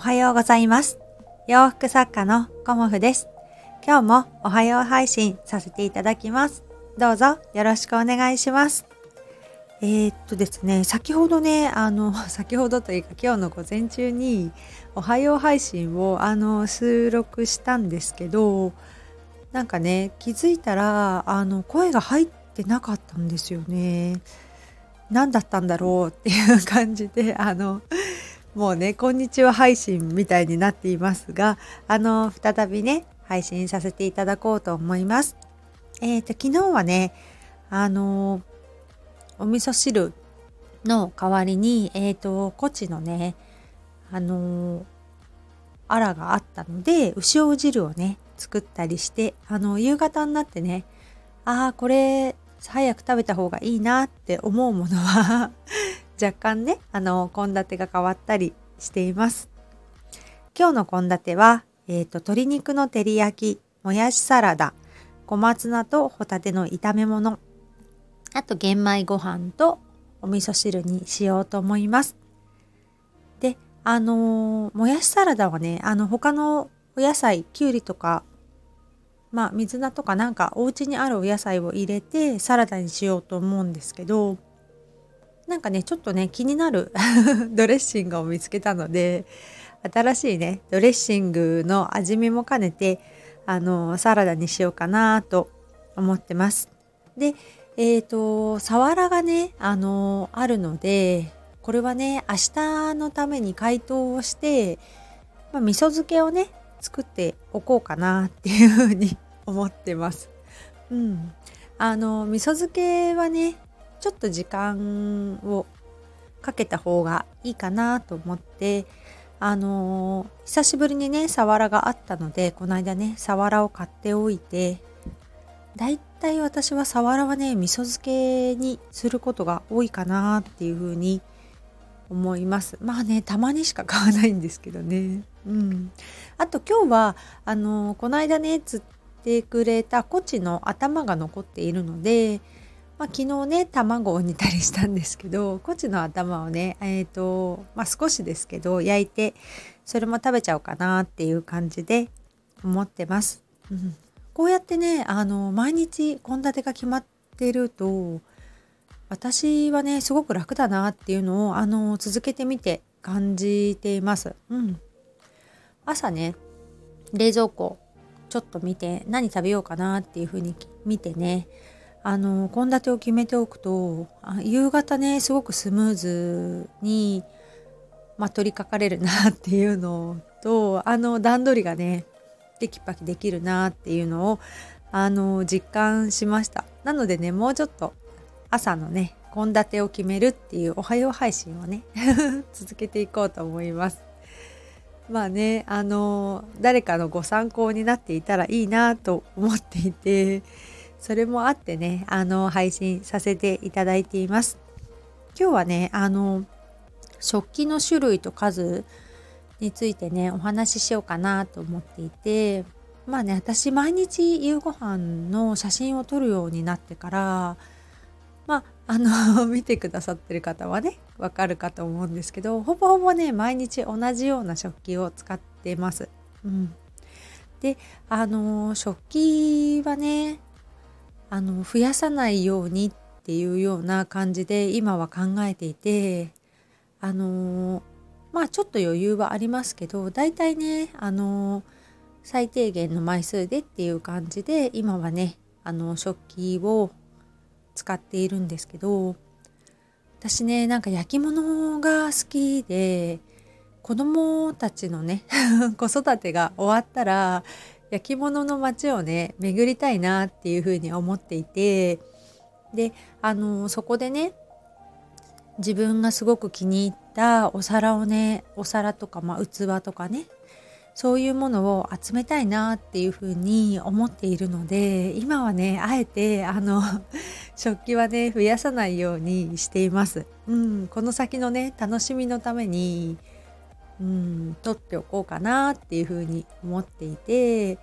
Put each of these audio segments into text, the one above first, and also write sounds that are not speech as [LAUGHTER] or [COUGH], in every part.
おはようございます。洋服作家のコモフです。今日もおはよう配信させていただきます。どうぞよろしくお願いします。えー、っとですね、先ほどね、あの、[LAUGHS] 先ほどというか今日の午前中におはよう配信をあの収録したんですけど、なんかね、気づいたらあの声が入ってなかったんですよね。何だったんだろうっていう感じで、あの、もうね、こんにちは配信みたいになっていますが、あの、再びね、配信させていただこうと思います。えっ、ー、と、昨日はね、あの、お味噌汁の代わりに、えっ、ー、と、コチのね、あの、アラがあったので、牛尾汁をね、作ったりして、あの、夕方になってね、ああ、これ、早く食べた方がいいなって思うものは若干ね、あの、献立が変わったりしています。今日の献立は、えっ、ー、と、鶏肉の照り焼き、もやしサラダ、小松菜とホタテの炒め物、あと玄米ご飯とお味噌汁にしようと思います。で、あのー、もやしサラダはね、あの、他のお野菜、きゅうりとか、まあ、水菜とかなんかお家にあるお野菜を入れてサラダにしようと思うんですけど、なんかねちょっとね気になる [LAUGHS] ドレッシングを見つけたので新しいねドレッシングの味見も兼ねてあのサラダにしようかなと思ってます。でえっ、ー、とサワラがねあのあるのでこれはね明日のために解凍をして、まあ、味噌漬けをね作っておこうかなっていうふうに思ってます。うん、あの味噌漬けはねちょっと時間をかけた方がいいかなと思ってあのー、久しぶりにねサワラがあったのでこの間ねサワラを買っておいてだいたい私はサワラはね味噌漬けにすることが多いかなっていうふうに思います。まあねたまにしか買わないんですけどね。うん。あと今日はあのー、この間ね釣ってくれたコチの頭が残っているのでまあ、昨日ね卵を煮たりしたんですけどコチの頭をねえっ、ー、とまあ少しですけど焼いてそれも食べちゃおうかなっていう感じで思ってます。うん、こうやってねあの毎日献立が決まってると私はねすごく楽だなっていうのをあの続けてみて感じています。うん、朝ね冷蔵庫ちょっと見て何食べようかなっていうふうに見てねあの献立を決めておくと夕方ねすごくスムーズに、まあ、取りかかれるなっていうのとあの段取りがねテキパキできるなっていうのをあの実感しました。なのでねもうちょっと朝のね献立を決めるっていうおはよう配信をね [LAUGHS] 続けていこうと思います。まあねあの誰かのご参考になっていたらいいなと思っていてそれもあってね、あの、配信させていただいています。今日はね、あの、食器の種類と数についてね、お話ししようかなと思っていて、まあね、私毎日夕ご飯の写真を撮るようになってから、まあ、あの [LAUGHS] 見てくださってる方はね、わかるかと思うんですけど、ほぼほぼね、毎日同じような食器を使ってます。うん。で、あの、食器はね、あの増やさないようにっていうような感じで今は考えていてあのまあちょっと余裕はありますけど大体ねあの最低限の枚数でっていう感じで今はねあの食器を使っているんですけど私ねなんか焼き物が好きで子供たちのね [LAUGHS] 子育てが終わったら焼き物の街をね巡りたいなっていうふうに思っていてであのそこでね自分がすごく気に入ったお皿をねお皿とか、まあ、器とかねそういうものを集めたいなっていうふうに思っているので今はねあえてあの [LAUGHS] 食器はね増やさないようにしています。うん、この先のね楽しみのためにうん取っておこうかなっていうふうに思っていて。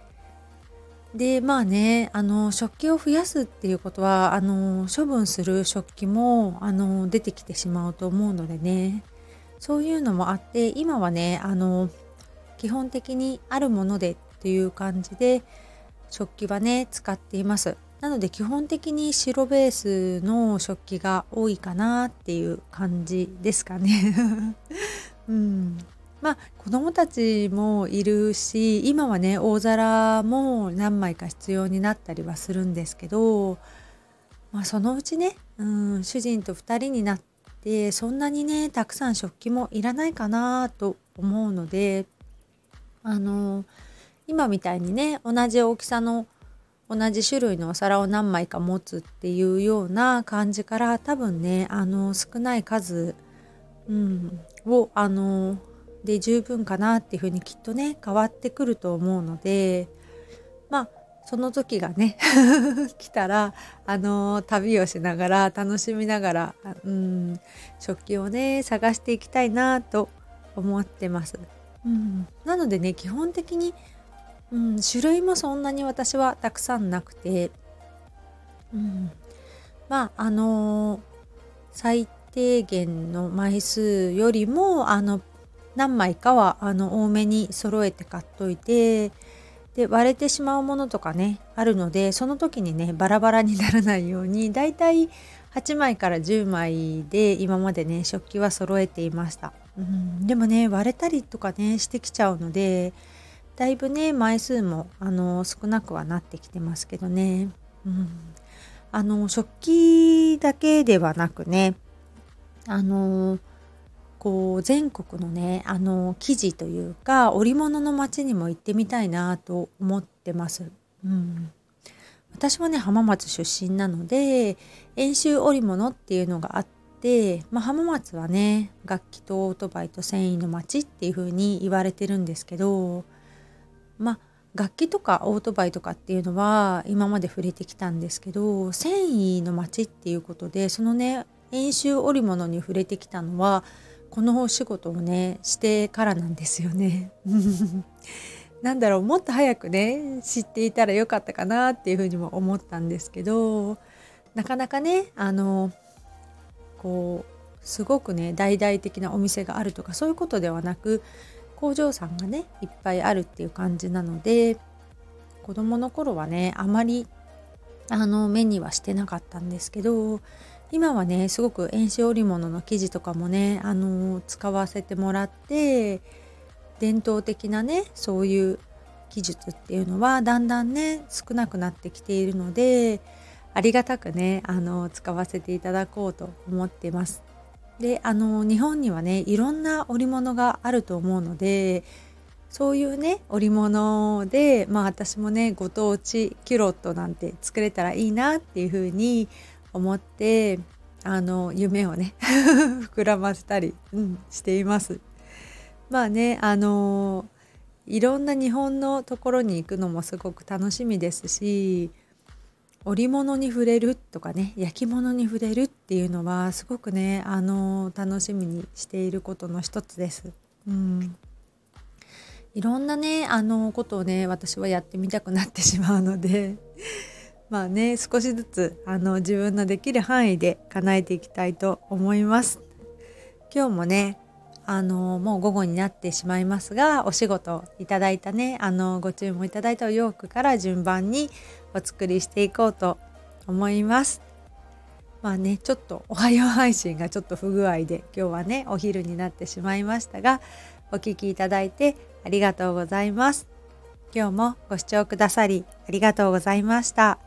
でまあねあの食器を増やすっていうことはあの処分する食器もあの出てきてしまうと思うのでね。そういうのもあって今はねあの基本的にあるものでっていう感じで食器はね使っています。なので基本的に白ベースの食器が多いかなっていう感じですかね。[LAUGHS] うん。まあ子供たちもいるし今はね大皿も何枚か必要になったりはするんですけど、まあ、そのうちね、うん、主人と2人になってそんなにねたくさん食器もいらないかなと思うのであの今みたいにね同じ大きさの同じ種類のお皿を何枚か持つっていうような感じから多分ねあの少ない数、うん、をあので十分かなっていうふうにきっとね変わってくると思うのでまあその時がね [LAUGHS] 来たらあの旅をしながら楽しみながら、うん、食器をね探していきたいなと思ってます。うん、なのでね基本的に、うん、種類もそんなに私はたくさんなくて、うん、まああの最低限の枚数よりもあの何枚かはあの多めに揃えて買っといてで割れてしまうものとかねあるのでその時にねバラバラにならないようにだいたい8枚から10枚で今までね食器は揃えていました、うん、でもね割れたりとかねしてきちゃうのでだいぶね枚数もあの少なくはなってきてますけどね、うん、あの食器だけではなくねあのこう全国のねあの生地というか織物の町にも行ってみたいなと思ってます。うん、私はね浜松出身なので遠州織物っていうのがあって、まあ、浜松はね楽器とオートバイと繊維の町っていう風に言われてるんですけどまあ楽器とかオートバイとかっていうのは今まで触れてきたんですけど繊維の町っていうことでそのね遠州織物に触れてきたのはこのお仕事をねしてからなんですよね。[LAUGHS] なんだろうもっと早くね知っていたらよかったかなっていうふうにも思ったんですけどなかなかねあのこうすごくね大々的なお店があるとかそういうことではなく工場さんがねいっぱいあるっていう感じなので子供の頃はねあまりあの目にはしてなかったんですけど今はねすごく遠視織物の生地とかもねあの使わせてもらって伝統的なねそういう技術っていうのはだんだんね少なくなってきているのでありがたくねあの使わせていただこうと思ってます。であの日本にはねいろんな織物があると思うのでそういうね織物でまあ私もねご当地キュロットなんて作れたらいいなっていうふうに思ってあの夢をね [LAUGHS] 膨らませたり、うん、しています。まあねあのいろんな日本のところに行くのもすごく楽しみですし織物に触れるとかね焼き物に触れるっていうのはすごくねあの楽しみにしていることの一つです。うんいろんなねあのことをね私はやってみたくなってしまうのでまあね少しずつあの自分のできる範囲で叶えていきたいと思います。今日もねあのもう午後になってしまいますがお仕事いただいたねあのご注文いただいたお洋服から順番にお作りしていこうと思います。まあねちょっとおはよう配信がちょっと不具合で今日はねお昼になってしまいましたがお聴きいただいてありがとうございます。今日もご視聴くださりありがとうございました。